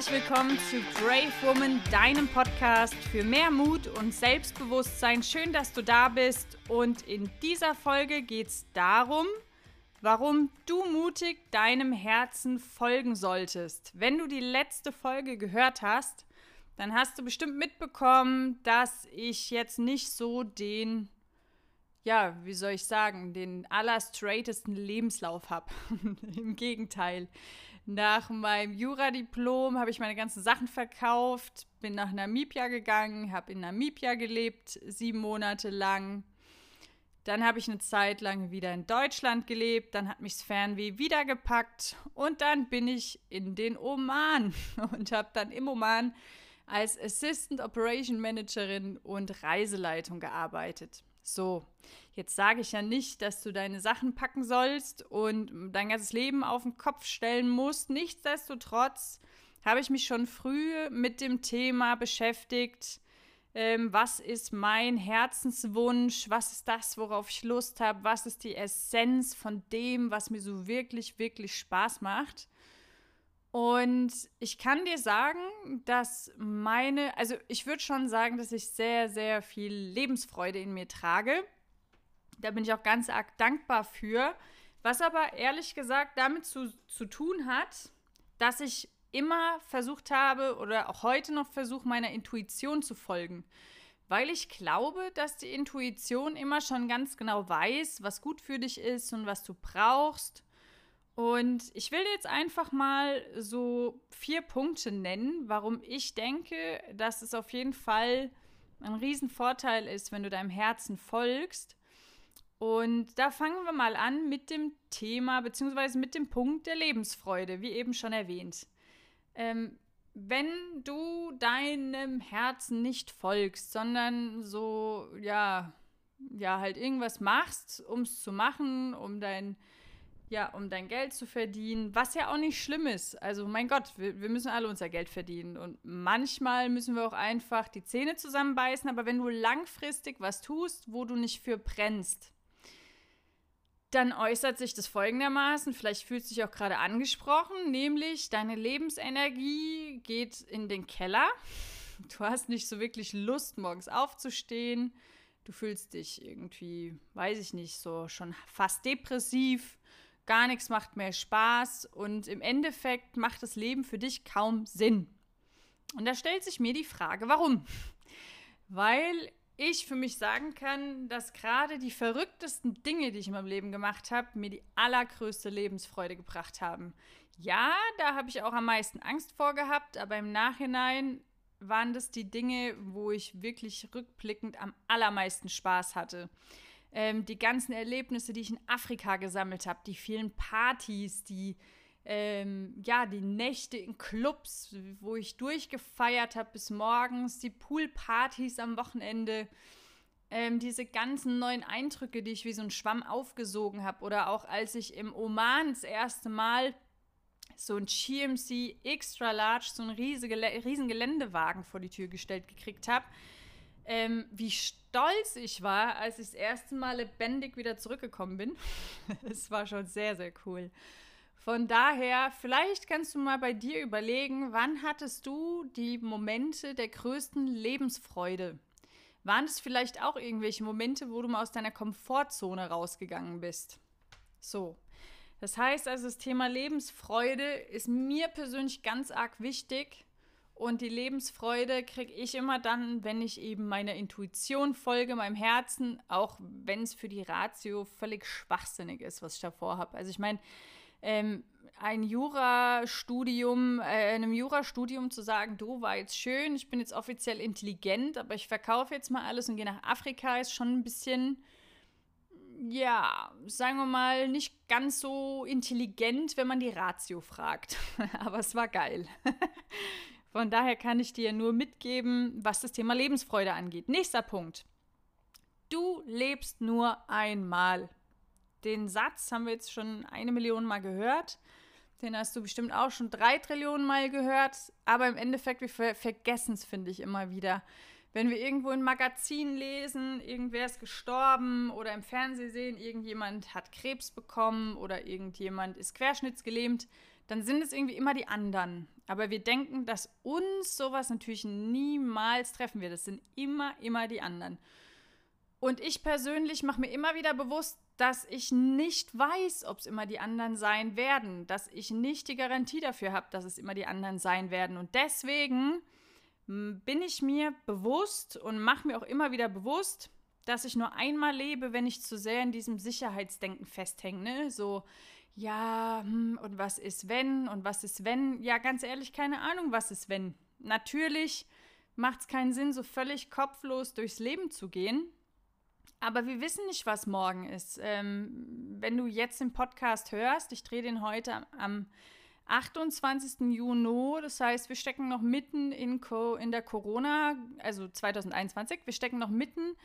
Herzlich willkommen zu Brave Woman, deinem Podcast für mehr Mut und Selbstbewusstsein. Schön, dass du da bist. Und in dieser Folge geht es darum, warum du mutig deinem Herzen folgen solltest. Wenn du die letzte Folge gehört hast, dann hast du bestimmt mitbekommen, dass ich jetzt nicht so den, ja, wie soll ich sagen, den allerstraightesten Lebenslauf habe. Im Gegenteil. Nach meinem Juradiplom habe ich meine ganzen Sachen verkauft, bin nach Namibia gegangen, habe in Namibia gelebt, sieben Monate lang. Dann habe ich eine Zeit lang wieder in Deutschland gelebt, dann hat mich das Fernweh wieder gepackt und dann bin ich in den Oman und habe dann im Oman als Assistant Operation Managerin und Reiseleitung gearbeitet. So, jetzt sage ich ja nicht, dass du deine Sachen packen sollst und dein ganzes Leben auf den Kopf stellen musst. Nichtsdestotrotz habe ich mich schon früh mit dem Thema beschäftigt. Ähm, was ist mein Herzenswunsch? Was ist das, worauf ich Lust habe? Was ist die Essenz von dem, was mir so wirklich, wirklich Spaß macht? Und ich kann dir sagen, dass meine, also ich würde schon sagen, dass ich sehr, sehr viel Lebensfreude in mir trage. Da bin ich auch ganz arg dankbar für. Was aber ehrlich gesagt damit zu, zu tun hat, dass ich immer versucht habe oder auch heute noch versuche, meiner Intuition zu folgen. Weil ich glaube, dass die Intuition immer schon ganz genau weiß, was gut für dich ist und was du brauchst und ich will jetzt einfach mal so vier Punkte nennen, warum ich denke, dass es auf jeden Fall ein Riesenvorteil ist, wenn du deinem Herzen folgst. Und da fangen wir mal an mit dem Thema beziehungsweise mit dem Punkt der Lebensfreude, wie eben schon erwähnt. Ähm, wenn du deinem Herzen nicht folgst, sondern so, ja, ja, halt irgendwas machst, um es zu machen, um dein ja, um dein Geld zu verdienen, was ja auch nicht schlimm ist. Also mein Gott, wir, wir, müssen alle unser Geld verdienen und manchmal müssen wir auch einfach die Zähne zusammenbeißen, aber wenn du langfristig was tust, wo du nicht für brennst, dann äußert sich das folgendermaßen, vielleicht fühlst du dich auch gerade angesprochen, nämlich deine Lebensenergie geht in den Keller. Du hast nicht so wirklich Lust, morgens aufzustehen. Du fühlst dich irgendwie, weiß ich nicht, so schon fast depressiv gar nichts macht mehr Spaß und im Endeffekt macht das Leben für dich kaum Sinn. Und da stellt sich mir die Frage, warum? Weil ich für mich sagen kann, dass gerade die verrücktesten Dinge, die ich in meinem Leben gemacht habe, mir die allergrößte Lebensfreude gebracht haben. Ja, da habe ich auch am meisten Angst vor gehabt, aber im Nachhinein waren das die Dinge, wo ich wirklich rückblickend am allermeisten Spaß hatte ähm, die ganzen Erlebnisse, die ich in Afrika gesammelt habe, die vielen Partys, die ähm, ja, die Nächte in Clubs, wo ich durchgefeiert habe bis morgens, die Poolpartys am Wochenende, ähm, diese ganzen neuen Eindrücke, die ich wie so ein Schwamm aufgesogen habe. Oder auch als ich im Oman das erste Mal so ein GMC Extra Large, so einen riesigen Geländewagen vor die Tür gestellt gekriegt habe ähm, wie stolz ich war, als ich das erste Mal lebendig wieder zurückgekommen bin. Es war schon sehr, sehr cool. Von daher, vielleicht kannst du mal bei dir überlegen, wann hattest du die Momente der größten Lebensfreude? Waren es vielleicht auch irgendwelche Momente, wo du mal aus deiner Komfortzone rausgegangen bist? So. Das heißt also, das Thema Lebensfreude ist mir persönlich ganz arg wichtig und die Lebensfreude kriege ich immer dann, wenn ich eben meiner Intuition folge, meinem Herzen, auch wenn es für die Ratio völlig schwachsinnig ist, was ich da vorhabe. Also ich meine, ähm, ein Jurastudium, äh, einem Jurastudium zu sagen, du war jetzt schön, ich bin jetzt offiziell intelligent, aber ich verkaufe jetzt mal alles und gehe nach Afrika, ist schon ein bisschen, ja, sagen wir mal, nicht ganz so intelligent, wenn man die Ratio fragt. aber es war geil. Von daher kann ich dir nur mitgeben, was das Thema Lebensfreude angeht. Nächster Punkt. Du lebst nur einmal. Den Satz haben wir jetzt schon eine Million Mal gehört. Den hast du bestimmt auch schon drei Trillionen Mal gehört. Aber im Endeffekt, wir ver vergessen es, finde ich, immer wieder. Wenn wir irgendwo in Magazinen lesen, irgendwer ist gestorben oder im Fernsehen sehen, irgendjemand hat Krebs bekommen oder irgendjemand ist querschnittsgelähmt, dann sind es irgendwie immer die anderen. Aber wir denken, dass uns sowas natürlich niemals treffen wird. Das sind immer, immer die anderen. Und ich persönlich mache mir immer wieder bewusst, dass ich nicht weiß, ob es immer die anderen sein werden, dass ich nicht die Garantie dafür habe, dass es immer die anderen sein werden. Und deswegen bin ich mir bewusst und mache mir auch immer wieder bewusst, dass ich nur einmal lebe, wenn ich zu sehr in diesem Sicherheitsdenken festhänge. Ne? So, ja, hm, und was ist wenn und was ist wenn? Ja, ganz ehrlich, keine Ahnung, was ist wenn. Natürlich macht es keinen Sinn, so völlig kopflos durchs Leben zu gehen. Aber wir wissen nicht, was morgen ist. Ähm, wenn du jetzt den Podcast hörst, ich drehe den heute am, am 28. Juni, das heißt, wir stecken noch mitten in, Co in der Corona, also 2021, wir stecken noch mitten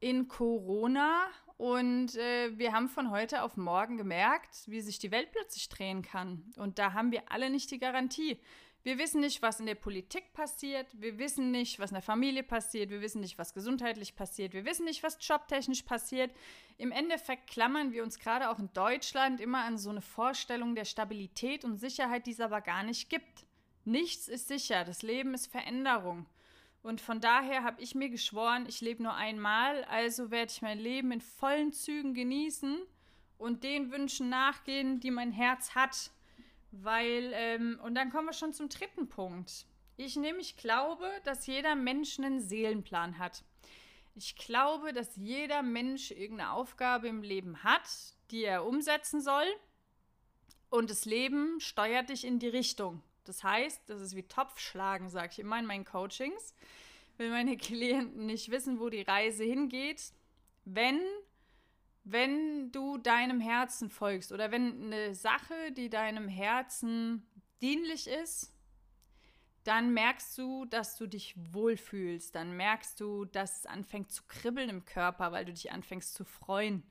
in Corona und äh, wir haben von heute auf morgen gemerkt, wie sich die Welt plötzlich drehen kann. Und da haben wir alle nicht die Garantie. Wir wissen nicht, was in der Politik passiert. Wir wissen nicht, was in der Familie passiert. Wir wissen nicht, was gesundheitlich passiert. Wir wissen nicht, was jobtechnisch passiert. Im Endeffekt klammern wir uns gerade auch in Deutschland immer an so eine Vorstellung der Stabilität und Sicherheit, die es aber gar nicht gibt. Nichts ist sicher. Das Leben ist Veränderung. Und von daher habe ich mir geschworen, ich lebe nur einmal, also werde ich mein Leben in vollen Zügen genießen und den Wünschen nachgehen, die mein Herz hat. Weil, ähm, und dann kommen wir schon zum dritten Punkt. Ich nämlich glaube, dass jeder Mensch einen Seelenplan hat. Ich glaube, dass jeder Mensch irgendeine Aufgabe im Leben hat, die er umsetzen soll. Und das Leben steuert dich in die Richtung. Das heißt, das ist wie Topfschlagen, sage ich immer in meinen Coachings. Wenn meine Klienten nicht wissen, wo die Reise hingeht, wenn wenn du deinem Herzen folgst oder wenn eine Sache, die deinem Herzen dienlich ist, dann merkst du, dass du dich wohlfühlst. Dann merkst du, dass es anfängt zu kribbeln im Körper, weil du dich anfängst zu freuen.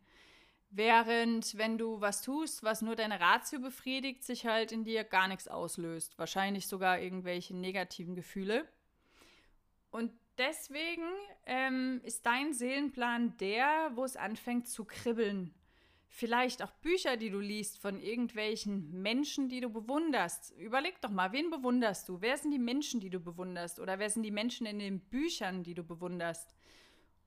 Während, wenn du was tust, was nur deine Ratio befriedigt, sich halt in dir gar nichts auslöst. Wahrscheinlich sogar irgendwelche negativen Gefühle. Und deswegen ähm, ist dein Seelenplan der, wo es anfängt zu kribbeln. Vielleicht auch Bücher, die du liest von irgendwelchen Menschen, die du bewunderst. Überleg doch mal, wen bewunderst du? Wer sind die Menschen, die du bewunderst? Oder wer sind die Menschen in den Büchern, die du bewunderst?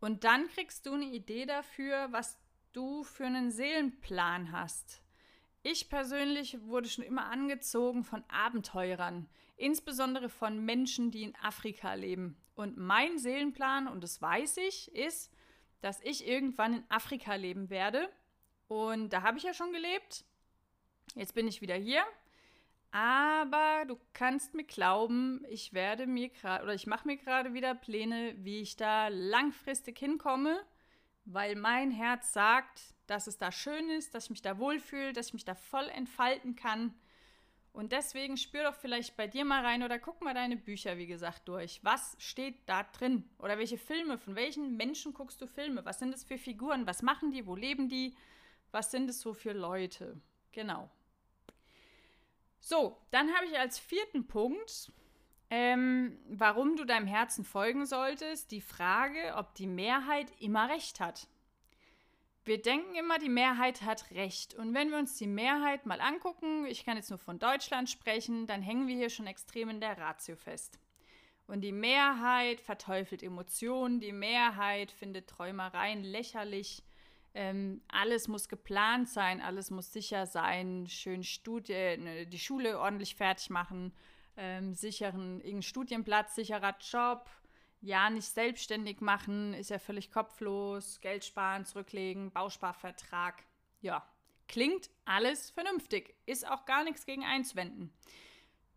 Und dann kriegst du eine Idee dafür, was du für einen Seelenplan hast. Ich persönlich wurde schon immer angezogen von Abenteurern, insbesondere von Menschen, die in Afrika leben. Und mein Seelenplan, und das weiß ich, ist, dass ich irgendwann in Afrika leben werde. Und da habe ich ja schon gelebt. Jetzt bin ich wieder hier. Aber du kannst mir glauben, ich werde mir gerade oder ich mache mir gerade wieder Pläne, wie ich da langfristig hinkomme, weil mein Herz sagt, dass es da schön ist, dass ich mich da wohlfühle, dass ich mich da voll entfalten kann. Und deswegen spür doch vielleicht bei dir mal rein oder guck mal deine Bücher, wie gesagt, durch. Was steht da drin? Oder welche Filme, von welchen Menschen guckst du Filme? Was sind es für Figuren? Was machen die? Wo leben die? Was sind es so für Leute? Genau. So, dann habe ich als vierten Punkt, ähm, warum du deinem Herzen folgen solltest, die Frage, ob die Mehrheit immer recht hat. Wir denken immer, die Mehrheit hat recht. Und wenn wir uns die Mehrheit mal angucken, ich kann jetzt nur von Deutschland sprechen, dann hängen wir hier schon extrem in der Ratio fest. Und die Mehrheit verteufelt Emotionen, die Mehrheit findet Träumereien lächerlich. Ähm, alles muss geplant sein, alles muss sicher sein, schön Studie, ne, die Schule ordentlich fertig machen, ähm, sicheren irgendeinen Studienplatz, sicherer Job, ja nicht selbstständig machen, ist ja völlig kopflos, Geld sparen, zurücklegen, Bausparvertrag. Ja, klingt alles vernünftig, ist auch gar nichts gegen einzuwenden.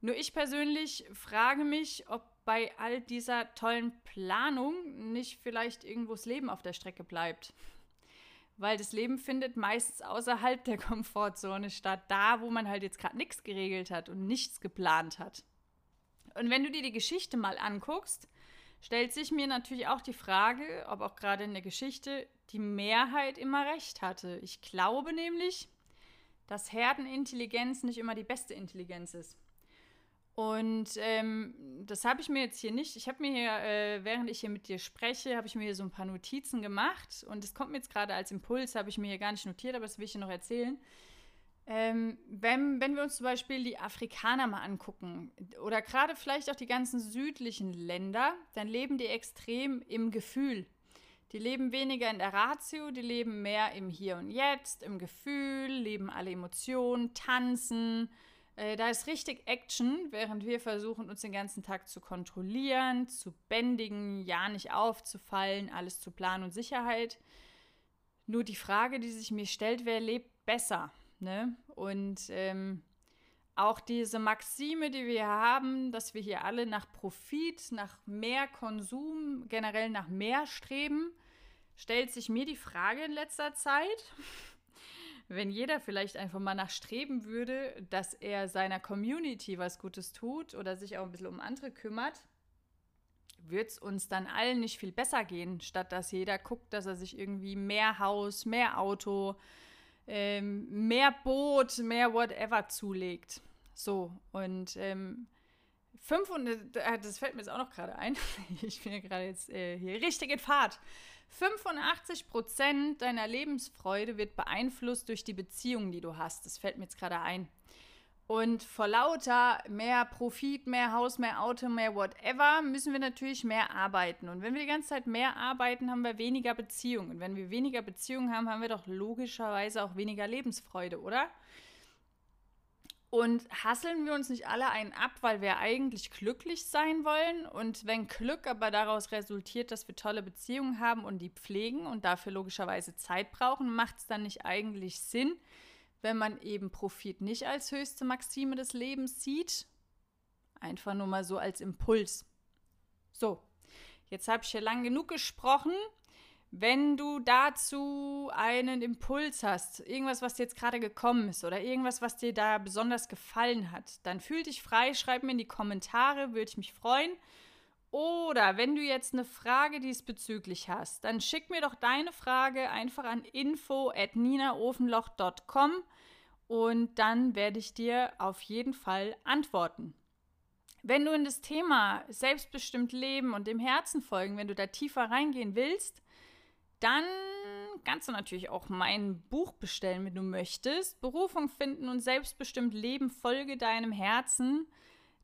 Nur ich persönlich frage mich, ob bei all dieser tollen Planung nicht vielleicht irgendwo das Leben auf der Strecke bleibt. Weil das Leben findet meistens außerhalb der Komfortzone statt, da wo man halt jetzt gerade nichts geregelt hat und nichts geplant hat. Und wenn du dir die Geschichte mal anguckst, stellt sich mir natürlich auch die Frage, ob auch gerade in der Geschichte die Mehrheit immer recht hatte. Ich glaube nämlich, dass Herdenintelligenz nicht immer die beste Intelligenz ist. Und ähm, das habe ich mir jetzt hier nicht. Ich habe mir hier, äh, während ich hier mit dir spreche, habe ich mir hier so ein paar Notizen gemacht. Und es kommt mir jetzt gerade als Impuls, habe ich mir hier gar nicht notiert, aber das will ich dir noch erzählen. Ähm, wenn, wenn wir uns zum Beispiel die Afrikaner mal angucken oder gerade vielleicht auch die ganzen südlichen Länder, dann leben die extrem im Gefühl. Die leben weniger in der Ratio, die leben mehr im Hier und Jetzt, im Gefühl, leben alle Emotionen, tanzen. Äh, da ist richtig Action, während wir versuchen, uns den ganzen Tag zu kontrollieren, zu bändigen, ja nicht aufzufallen, alles zu planen und Sicherheit. Nur die Frage, die sich mir stellt, wer lebt besser? Ne? Und ähm, auch diese Maxime, die wir haben, dass wir hier alle nach Profit, nach mehr Konsum, generell nach mehr streben, stellt sich mir die Frage in letzter Zeit, wenn jeder vielleicht einfach mal nachstreben würde, dass er seiner Community was Gutes tut oder sich auch ein bisschen um andere kümmert, wird es uns dann allen nicht viel besser gehen, statt dass jeder guckt, dass er sich irgendwie mehr Haus, mehr Auto, ähm, mehr Boot, mehr whatever zulegt. So, und ähm, 500, äh, das fällt mir jetzt auch noch gerade ein, ich bin ja gerade jetzt äh, hier richtig in Fahrt. 85 Prozent deiner Lebensfreude wird beeinflusst durch die Beziehungen, die du hast. Das fällt mir jetzt gerade ein. Und vor lauter mehr Profit, mehr Haus, mehr Auto, mehr whatever, müssen wir natürlich mehr arbeiten. Und wenn wir die ganze Zeit mehr arbeiten, haben wir weniger Beziehungen. Und wenn wir weniger Beziehungen haben, haben wir doch logischerweise auch weniger Lebensfreude, oder? Und hasseln wir uns nicht alle einen ab, weil wir eigentlich glücklich sein wollen? Und wenn Glück aber daraus resultiert, dass wir tolle Beziehungen haben und die pflegen und dafür logischerweise Zeit brauchen, macht es dann nicht eigentlich Sinn, wenn man eben Profit nicht als höchste Maxime des Lebens sieht, einfach nur mal so als Impuls. So, jetzt habe ich hier lang genug gesprochen. Wenn du dazu einen Impuls hast, irgendwas, was dir jetzt gerade gekommen ist oder irgendwas, was dir da besonders gefallen hat, dann fühl dich frei, schreib mir in die Kommentare, würde ich mich freuen. Oder wenn du jetzt eine Frage diesbezüglich hast, dann schick mir doch deine Frage einfach an info@ninaofenloch.com und dann werde ich dir auf jeden Fall antworten. Wenn du in das Thema selbstbestimmt leben und dem Herzen folgen, wenn du da tiefer reingehen willst, dann kannst du natürlich auch mein Buch bestellen, wenn du möchtest. Berufung finden und selbstbestimmt leben, folge deinem Herzen.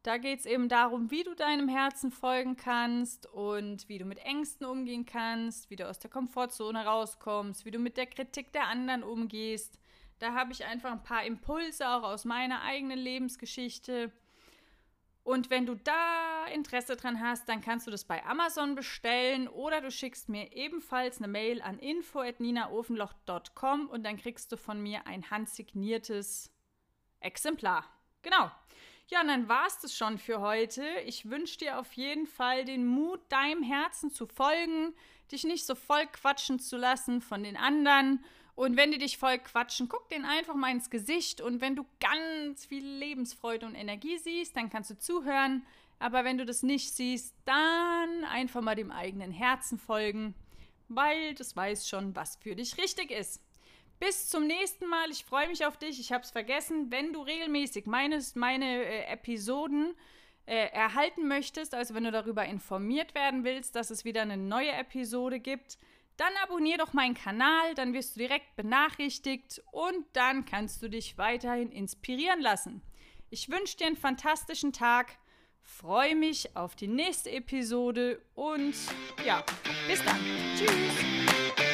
Da geht es eben darum, wie du deinem Herzen folgen kannst und wie du mit Ängsten umgehen kannst, wie du aus der Komfortzone rauskommst, wie du mit der Kritik der anderen umgehst. Da habe ich einfach ein paar Impulse auch aus meiner eigenen Lebensgeschichte. Und wenn du da Interesse dran hast, dann kannst du das bei Amazon bestellen oder du schickst mir ebenfalls eine Mail an info@ninaofenloch.com und dann kriegst du von mir ein handsigniertes Exemplar. Genau. Ja, und dann war es das schon für heute. Ich wünsche dir auf jeden Fall den Mut, deinem Herzen zu folgen, dich nicht so voll quatschen zu lassen von den anderen. Und wenn die dich voll quatschen, guck denen einfach mal ins Gesicht. Und wenn du ganz viel Lebensfreude und Energie siehst, dann kannst du zuhören. Aber wenn du das nicht siehst, dann einfach mal dem eigenen Herzen folgen, weil das weiß schon, was für dich richtig ist. Bis zum nächsten Mal. Ich freue mich auf dich. Ich habe es vergessen. Wenn du regelmäßig meine, meine äh, Episoden äh, erhalten möchtest, also wenn du darüber informiert werden willst, dass es wieder eine neue Episode gibt, dann abonniere doch meinen Kanal, dann wirst du direkt benachrichtigt und dann kannst du dich weiterhin inspirieren lassen. Ich wünsche dir einen fantastischen Tag, freue mich auf die nächste Episode und ja, bis dann. Tschüss.